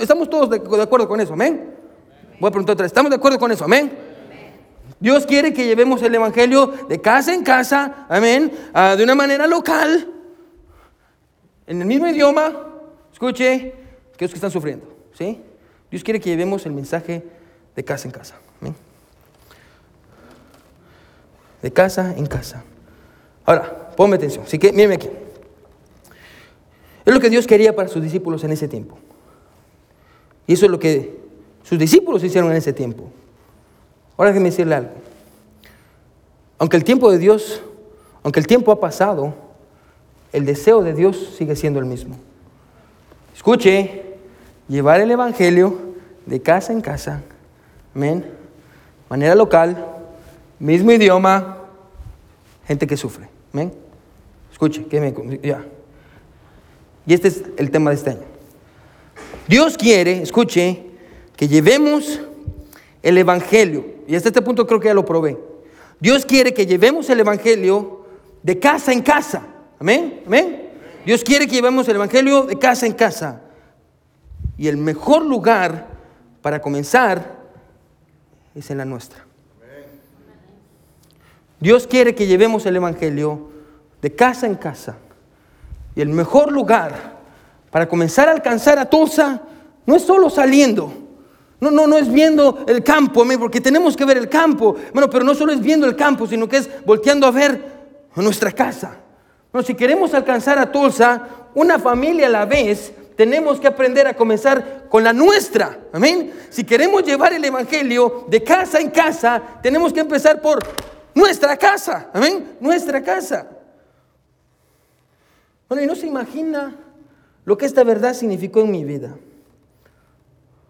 estamos todos de, acuerdo con eso. Amén. Voy a preguntar otra vez. ¿Estamos de acuerdo con eso? Amén. Dios quiere que llevemos el Evangelio de casa en casa, amén, ah, de una manera local, en el mismo idioma, escuche, aquellos que están sufriendo, ¿sí? Dios quiere que llevemos el mensaje de casa en casa, amén de casa en casa. Ahora, ponme atención. Así que, mírenme aquí. Es lo que Dios quería para sus discípulos en ese tiempo. Y eso es lo que sus discípulos hicieron en ese tiempo. Ahora déjenme decirle algo. Aunque el tiempo de Dios, aunque el tiempo ha pasado, el deseo de Dios sigue siendo el mismo. Escuche, llevar el Evangelio de casa en casa, amén, manera local, mismo idioma, gente que sufre. ¿Ven? Escuche, que me, ya. Y este es el tema de este año. Dios quiere, escuche, que llevemos el Evangelio. Y hasta este punto creo que ya lo probé. Dios quiere que llevemos el Evangelio de casa en casa. Amén. Amén. Dios quiere que llevemos el Evangelio de casa en casa. Y el mejor lugar para comenzar es en la nuestra. Dios quiere que llevemos el Evangelio de casa en casa. Y el mejor lugar para comenzar a alcanzar a Tulsa no es solo saliendo, No, no, no es viendo el campo, porque tenemos que ver el campo. Bueno, pero no solo es viendo el campo, sino que es volteando a ver nuestra casa. Bueno, si queremos alcanzar a Tulsa, una familia a la vez, tenemos que aprender a comenzar con la nuestra. Amén. Si queremos llevar el Evangelio de casa en casa, tenemos que empezar por nuestra casa. Amén. Nuestra casa. Bueno, y no se imagina lo que esta verdad significó en mi vida.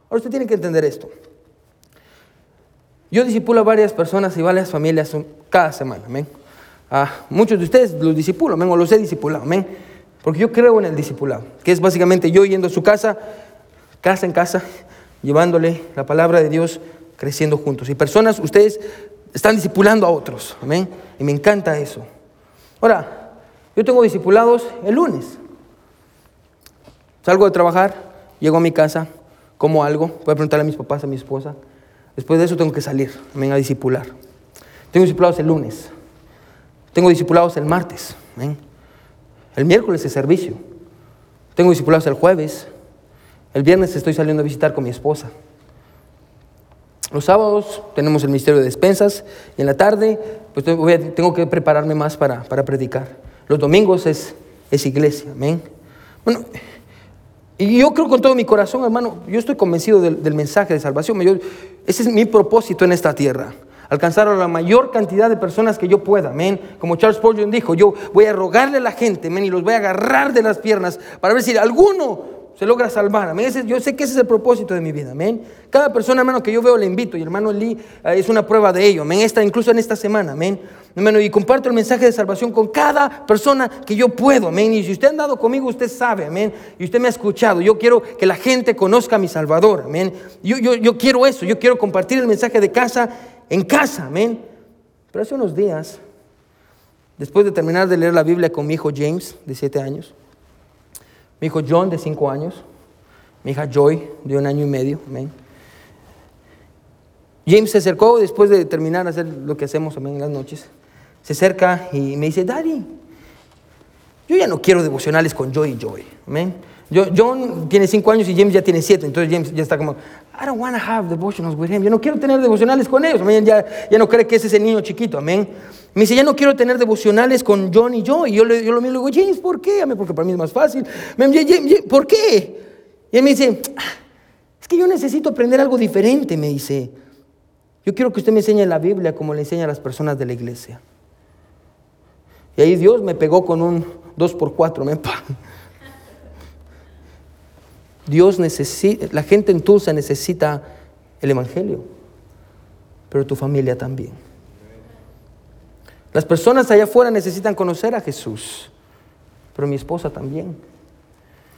Ahora usted tiene que entender esto. Yo disipulo a varias personas y varias familias cada semana, amén. A muchos de ustedes los disipulo, amén, o los he disipulado, amén. Porque yo creo en el discipulado, que es básicamente yo yendo a su casa, casa en casa, llevándole la palabra de Dios, creciendo juntos. Y personas, ustedes están discipulando a otros, amén. Y me encanta eso. Ahora, yo tengo discipulados el lunes. Salgo de trabajar, llego a mi casa, como algo, voy a preguntarle a mis papás, a mi esposa. Después de eso tengo que salir, amén, a discipular. Tengo discipulados el lunes. Tengo discipulados el martes, amén. El miércoles es servicio. Tengo discipulados el jueves. El viernes estoy saliendo a visitar con mi esposa. Los sábados tenemos el ministerio de despensas y en la tarde pues tengo que prepararme más para, predicar. Los domingos es, es iglesia, amén. Bueno, y yo creo con todo mi corazón, hermano, yo estoy convencido del, mensaje de salvación. ese es mi propósito en esta tierra alcanzar a la mayor cantidad de personas que yo pueda, amén. Como Charles Spurgeon dijo, yo voy a rogarle a la gente, amén, y los voy a agarrar de las piernas para ver si alguno se logra salvar, amén. yo sé que ese es el propósito de mi vida, amén. Cada persona, hermano, que yo veo le invito, y hermano Lee eh, es una prueba de ello, amén. Esta, incluso en esta semana, amén. Hermano, y comparto el mensaje de salvación con cada persona que yo puedo, amén. Y si usted ha andado conmigo, usted sabe, amén. Y usted me ha escuchado. Yo quiero que la gente conozca a mi Salvador, amén. Yo, yo, yo quiero eso, yo quiero compartir el mensaje de casa en casa, amén. Pero hace unos días, después de terminar de leer la Biblia con mi hijo James, de siete años, mi hijo John, de cinco años, mi hija Joy, de un año y medio, amén. James se acercó después de terminar hacer lo que hacemos amén, en las noches. Se acerca y me dice, Daddy, yo ya no quiero devocionales con Joy y Joy. Amén. John tiene cinco años y James ya tiene siete, entonces James ya está como, I don't want to have devotionals with him. Yo no quiero tener devocionales con ellos. Amén. Ya, ya no cree que ese es el niño chiquito. Amén. Me dice, ya no quiero tener devocionales con John y yo. Y yo, yo lo miro y le digo, James, ¿por qué? Amén, porque para mí es más fácil. ¿Por qué? Y él me dice, ah, es que yo necesito aprender algo diferente, me dice. Yo quiero que usted me enseñe la Biblia como le enseña a las personas de la iglesia. Y ahí Dios me pegó con un 2 por 4 me *laughs* Dios necesita, la gente en Tulsa necesita el Evangelio, pero tu familia también. Las personas allá afuera necesitan conocer a Jesús, pero mi esposa también.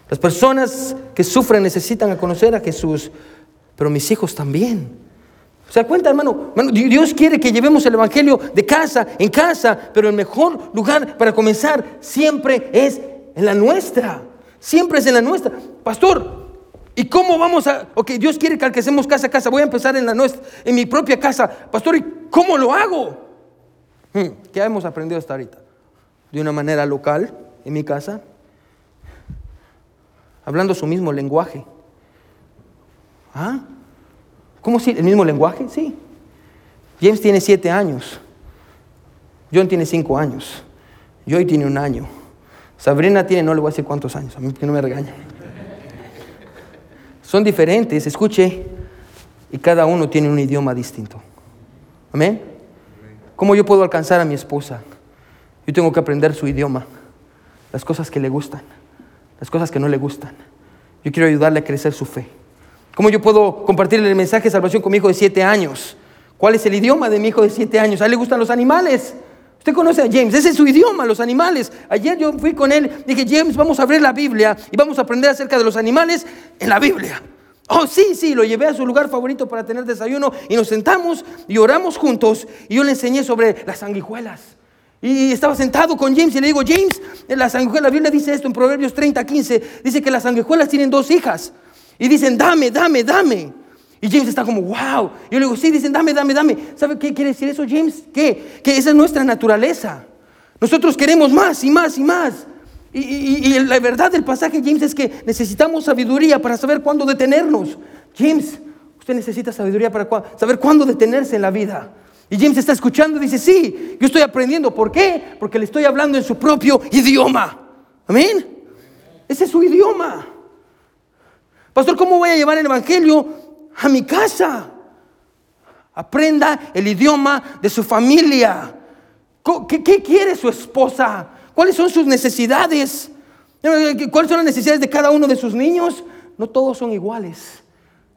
Las personas que sufren necesitan conocer a Jesús, pero mis hijos también. ¿Se da cuenta, hermano? Dios quiere que llevemos el Evangelio de casa en casa, pero el mejor lugar para comenzar siempre es en la nuestra. Siempre es en la nuestra. Pastor, ¿y cómo vamos a.? Ok, Dios quiere que alcancemos casa a casa. Voy a empezar en la nuestra, en mi propia casa. Pastor, ¿y cómo lo hago? Hmm, ¿Qué hemos aprendido hasta ahorita? De una manera local, en mi casa, hablando su mismo lenguaje. ¿Ah? ¿Cómo si? ¿El mismo lenguaje? Sí. James tiene siete años. John tiene cinco años. Joy tiene un año. Sabrina tiene, no le voy a decir cuántos años, a mí que no me regaña. Son diferentes, escuche, y cada uno tiene un idioma distinto. Amén. ¿Cómo yo puedo alcanzar a mi esposa? Yo tengo que aprender su idioma, las cosas que le gustan, las cosas que no le gustan. Yo quiero ayudarle a crecer su fe. ¿Cómo yo puedo compartir el mensaje de salvación con mi hijo de siete años? ¿Cuál es el idioma de mi hijo de siete años? A él le gustan los animales. Usted conoce a James, ese es su idioma, los animales. Ayer yo fui con él, dije, James, vamos a abrir la Biblia y vamos a aprender acerca de los animales en la Biblia. Oh, sí, sí, lo llevé a su lugar favorito para tener desayuno y nos sentamos y oramos juntos y yo le enseñé sobre las sanguijuelas. Y estaba sentado con James y le digo, James, la sanguijuela, la Biblia dice esto en Proverbios 30, 15, dice que las sanguijuelas tienen dos hijas y dicen, dame, dame, dame. Y James está como, wow. Yo le digo, sí, dicen, dame, dame, dame. ¿Sabe qué quiere decir eso, James? ¿Qué? Que esa es nuestra naturaleza. Nosotros queremos más y más y más. Y, la verdad del pasaje, James, es que necesitamos sabiduría para saber cuándo detenernos. James, Usted necesita sabiduría para saber cuándo detenerse en la vida. Y James está escuchando y dice, sí, yo estoy aprendiendo. ¿Por qué? Porque le estoy hablando en su propio idioma. Amén. Ese es su idioma. Pastor, ¿cómo voy a llevar el Evangelio a mi casa? Aprenda el idioma de su familia. ¿Qué, quiere su esposa? ¿Cuáles son sus necesidades? ¿Cuáles son las necesidades de cada uno de sus niños? No todos son iguales.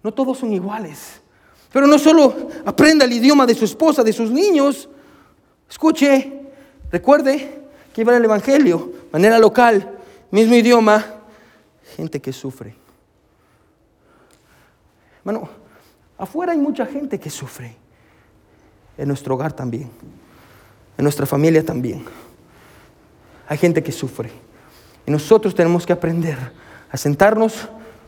No todos son iguales. Pero no solo aprenda el idioma de su esposa, de sus niños. Escuche, recuerde que llevar el Evangelio, manera local, mismo idioma, gente que sufre. Bueno, afuera hay mucha gente que sufre. En nuestro hogar también. En nuestra familia también. Hay gente que sufre. Y nosotros tenemos que aprender a sentarnos,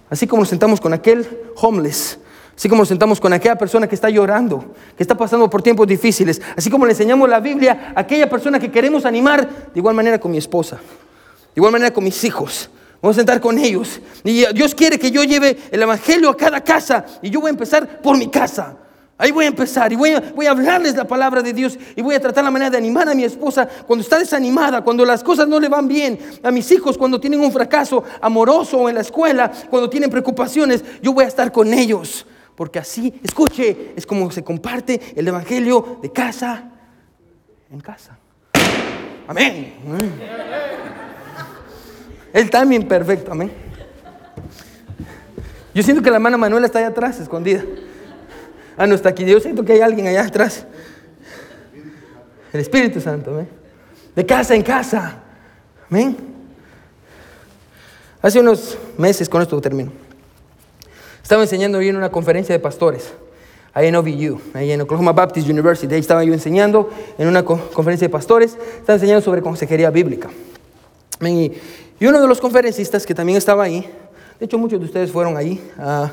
así como nos sentamos con aquel homeless, así como nos sentamos con aquella persona que está llorando, que está pasando por tiempos difíciles, así como le enseñamos la Biblia a aquella persona que queremos animar, de igual manera con mi esposa, de igual manera con mis hijos. Vamos a sentar con ellos. Y Dios quiere que yo lleve el Evangelio a cada casa. Y yo voy a empezar por mi casa. Ahí voy a empezar y voy a, voy a hablarles la palabra de Dios y voy a tratar la manera de animar a mi esposa cuando está desanimada, cuando las cosas no le van bien, a mis hijos cuando tienen un fracaso amoroso en la escuela, cuando tienen preocupaciones, yo voy a estar con ellos. Porque así, escuche, es como se comparte el Evangelio de casa en casa. Amén. El timing perfecto, amén. Yo siento que la hermana Manuela está allá atrás, escondida. Ah, no está aquí. Yo siento que hay alguien allá atrás. El Espíritu Santo, amén. De casa en casa. Amén. Hace unos meses, con esto termino. Estaba enseñando yo en una conferencia de pastores, ahí en OVU, ahí en Oklahoma Baptist University. Ahí estaba yo enseñando en una conferencia de pastores. Estaba enseñando sobre consejería bíblica. Y, uno de los conferencistas que también estaba ahí, de hecho muchos de ustedes fueron ahí, ah,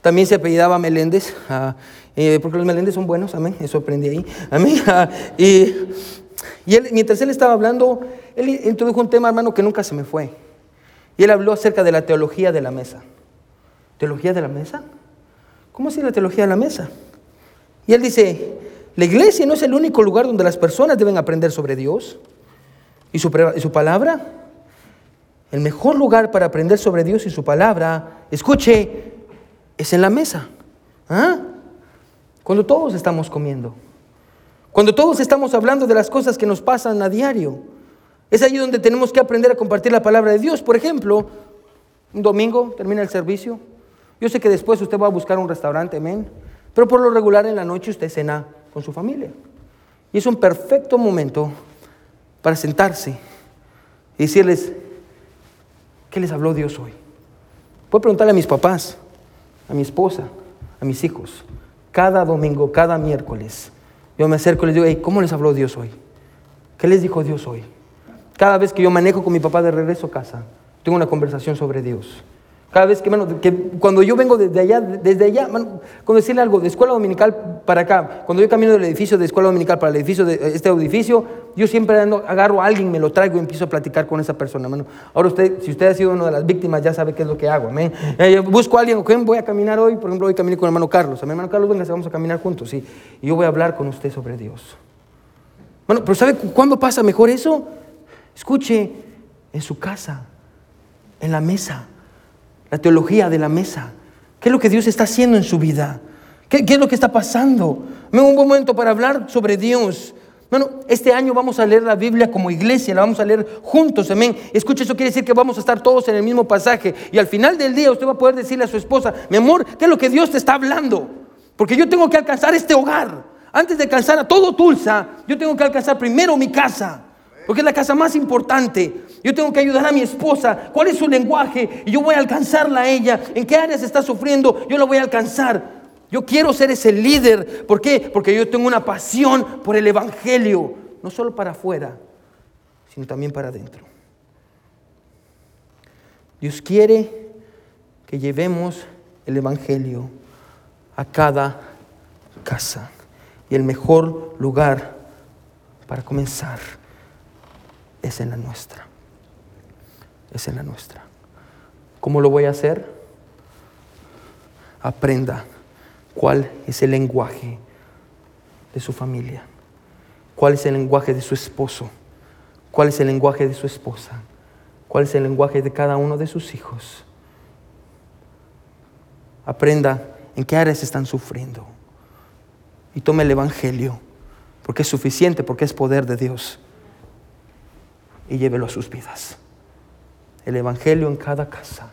también se apellidaba Meléndez, ah, eh, porque los Meléndez son buenos, amén, eso aprendí ahí, amén. *laughs* Ah, y, mientras él estaba hablando, él introdujo un tema, hermano, que nunca se me fue. Y él habló acerca de la teología de la mesa. ¿Teología de la mesa? ¿Cómo así la teología de la mesa? Y él dice, la iglesia no es el único lugar donde las personas deben aprender sobre Dios y su, y su palabra. El mejor lugar para aprender sobre Dios y su palabra, escuche, es en la mesa. ¿Ah? Cuando todos estamos comiendo. Cuando todos estamos hablando de las cosas que nos pasan a diario. Es ahí donde tenemos que aprender a compartir la palabra de Dios. Por ejemplo, un domingo termina el servicio. Yo sé que después usted va a buscar un restaurante, amén. Pero por lo regular en la noche usted cena con su familia. Y es un perfecto momento para sentarse y decirles, ¿qué les habló Dios hoy? Puedo preguntarle a mis papás, a mi esposa, a mis hijos, cada domingo, cada miércoles, yo me acerco y les digo, ¿cómo les habló Dios hoy? ¿Qué les dijo Dios hoy? Cada vez que yo manejo con mi papá de regreso a casa, tengo una conversación sobre Dios. Cada vez que, que cuando yo vengo desde allá, desde allá, con decirle algo, de escuela dominical para acá, cuando yo camino del edificio de escuela dominical para el edificio de este edificio, yo siempre agarro a alguien, me lo traigo y empiezo a platicar con esa persona, hermano. Ahora usted, si usted ha sido una de las víctimas, ya sabe qué es lo que hago, amén. Eh, busco a alguien, ¿quién voy a caminar hoy? Por ejemplo, hoy caminé con el hermano Carlos. Mi hermano Carlos, venga, vamos a caminar juntos, sí. Y yo voy a hablar con usted sobre Dios. Bueno, pero ¿sabe cuándo pasa mejor eso? Escuche, en su casa, en la mesa la teología de la mesa. ¿Qué es lo que Dios está haciendo en su vida? ¿Qué, es lo que está pasando? Un buen momento para hablar sobre Dios. Bueno, este año vamos a leer la Biblia como iglesia, la vamos a leer juntos, amén. Escuche, eso quiere decir que vamos a estar todos en el mismo pasaje. Y al final del día usted va a poder decirle a su esposa, mi amor, ¿qué es lo que Dios te está hablando? Porque yo tengo que alcanzar este hogar. Antes de alcanzar a todo Tulsa, yo tengo que alcanzar primero mi casa porque es la casa más importante. Yo tengo que ayudar a mi esposa. ¿Cuál es su lenguaje? Y yo voy a alcanzarla a ella. ¿En qué áreas está sufriendo? Yo la voy a alcanzar. Yo quiero ser ese líder. ¿Por qué? Porque yo tengo una pasión por el Evangelio. No solo para afuera, sino también para adentro. Dios quiere que llevemos el Evangelio a cada casa. Y el mejor lugar para comenzar es en la nuestra. Es en la nuestra. ¿Cómo lo voy a hacer? Aprenda cuál es el lenguaje de su familia, cuál es el lenguaje de su esposo, cuál es el lenguaje de su esposa, cuál es el lenguaje de cada uno de sus hijos. Aprenda en qué áreas están sufriendo y tome el Evangelio, porque es suficiente, porque es poder de Dios, y llévelo a sus vidas. El Evangelio en cada casa,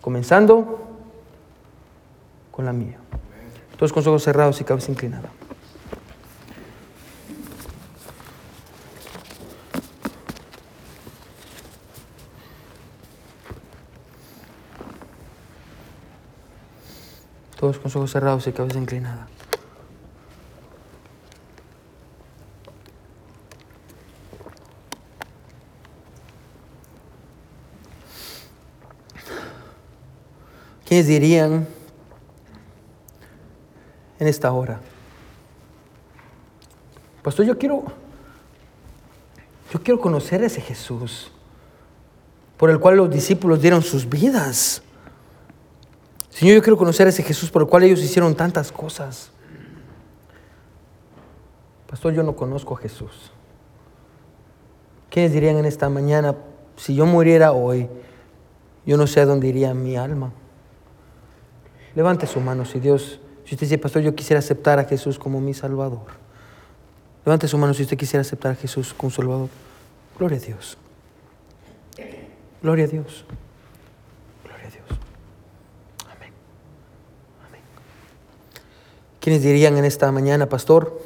comenzando con la mía. Todos con ojos cerrados y cabeza inclinada. Todos con ojos cerrados y cabeza inclinada. ¿Quiénes dirían en esta hora? Pastor, yo quiero, yo quiero conocer a ese Jesús por el cual los discípulos dieron sus vidas. Señor, yo quiero conocer a ese Jesús por el cual ellos hicieron tantas cosas. Pastor, yo no conozco a Jesús. ¿Quiénes dirían en esta mañana, si yo muriera hoy, yo no sé a dónde iría mi alma? Levante su mano si Dios, si usted dice, pastor, yo quisiera aceptar a Jesús como mi Salvador. Levante su mano si usted quisiera aceptar a Jesús como Salvador. Gloria a Dios. Gloria a Dios. Gloria a Dios. Amén. Amén. ¿Quiénes dirían en esta mañana, pastor?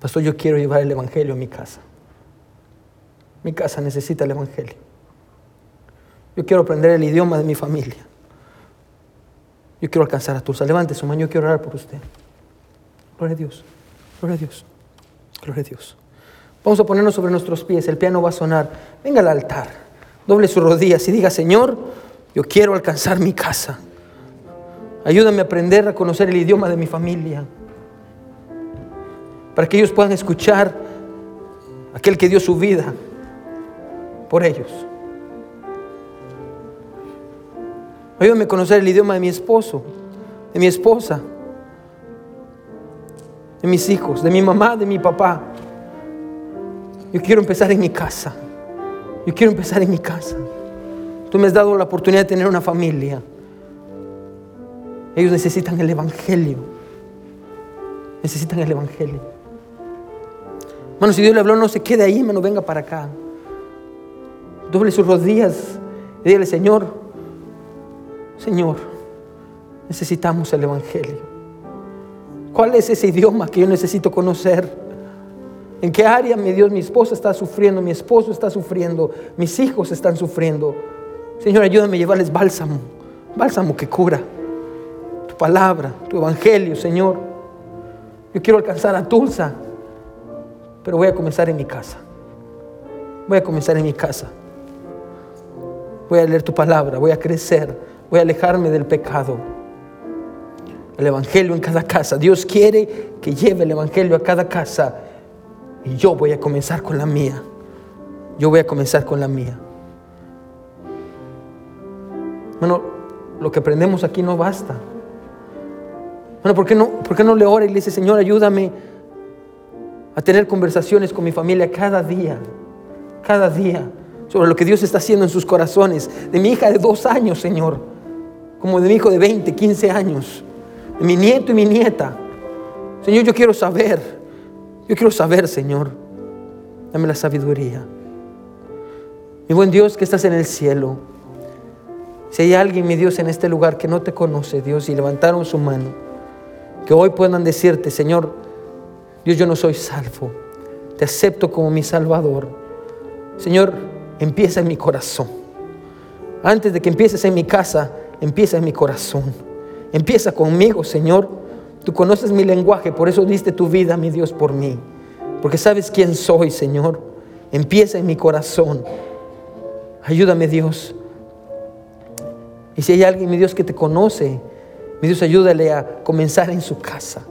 Pastor, yo quiero llevar el Evangelio a mi casa. Mi casa necesita el Evangelio. Yo quiero aprender el idioma de mi familia. Yo quiero alcanzar a Tulsa. Levante su mano, yo quiero orar por usted. Gloria a Dios, gloria a Dios, gloria a Dios. Vamos a ponernos sobre nuestros pies, el piano va a sonar. Venga al altar, doble sus rodillas y diga, Señor, yo quiero alcanzar mi casa. Ayúdame a aprender a conocer el idioma de mi familia. Para que ellos puedan escuchar aquel que dio su vida por ellos. Ayúdame a conocer el idioma de mi esposo, de mi esposa, de mis hijos, de mi mamá, de mi papá. Yo quiero empezar en mi casa. Yo quiero empezar en mi casa. Tú me has dado la oportunidad de tener una familia. Ellos necesitan el Evangelio. Necesitan el Evangelio. Hermano, si Dios le habló, no se quede ahí, hermano, venga para acá. Doble sus rodillas y dígale, Señor, Señor, necesitamos el Evangelio. ¿Cuál es ese idioma que yo necesito conocer? ¿En qué área, mi Dios, mi esposa está sufriendo, mi esposo está sufriendo, mis hijos están sufriendo? Señor, ayúdame a llevarles bálsamo, bálsamo que cura. Tu palabra, tu evangelio, Señor. Yo quiero alcanzar a Tulsa, pero voy a comenzar en mi casa. Voy a comenzar en mi casa. Voy a leer tu palabra, voy a crecer voy a alejarme del pecado. El Evangelio en cada casa. Dios quiere que lleve el Evangelio a cada casa. Y yo voy a comenzar con la mía. Yo voy a comenzar con la mía. Bueno, lo que aprendemos aquí no basta. Bueno, ¿por qué no, por qué no le ora y le dice, Señor, ayúdame a tener conversaciones con mi familia cada día? Cada día sobre lo que Dios está haciendo en sus corazones. De mi hija de dos años, Señor como de mi hijo de 20, 15 años, de mi nieto y mi nieta. Señor, yo quiero saber, yo quiero saber, Señor, dame la sabiduría. Mi buen Dios que estás en el cielo, si hay alguien, mi Dios, en este lugar que no te conoce, Dios, y levantaron su mano, que hoy puedan decirte, Señor, Dios, yo no soy salvo, te acepto como mi Salvador. Señor, empieza en mi corazón. Antes de que empieces en mi casa, empieza en mi corazón. Empieza conmigo, Señor. Tú conoces mi lenguaje, por eso diste tu vida, mi Dios, por mí. Porque sabes quién soy, Señor. Empieza en mi corazón. Ayúdame, Dios. Y si hay alguien, mi Dios, que te conoce, mi Dios, ayúdale a comenzar en su casa,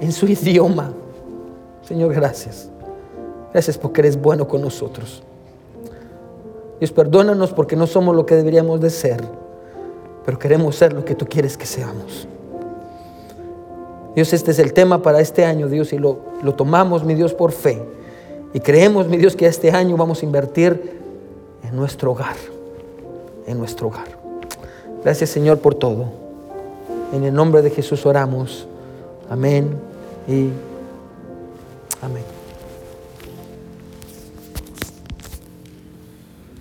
en su idioma. Señor, gracias. Gracias porque eres bueno con nosotros. Dios, perdónanos porque no somos lo que deberíamos de ser pero queremos ser lo que tú quieres que seamos. Dios, este es el tema para este año, Dios, y lo, lo tomamos, mi Dios, por fe. Y creemos, mi Dios, que este año vamos a invertir en nuestro hogar, en nuestro hogar. Gracias, Señor, por todo. En el nombre de Jesús oramos. Amén y.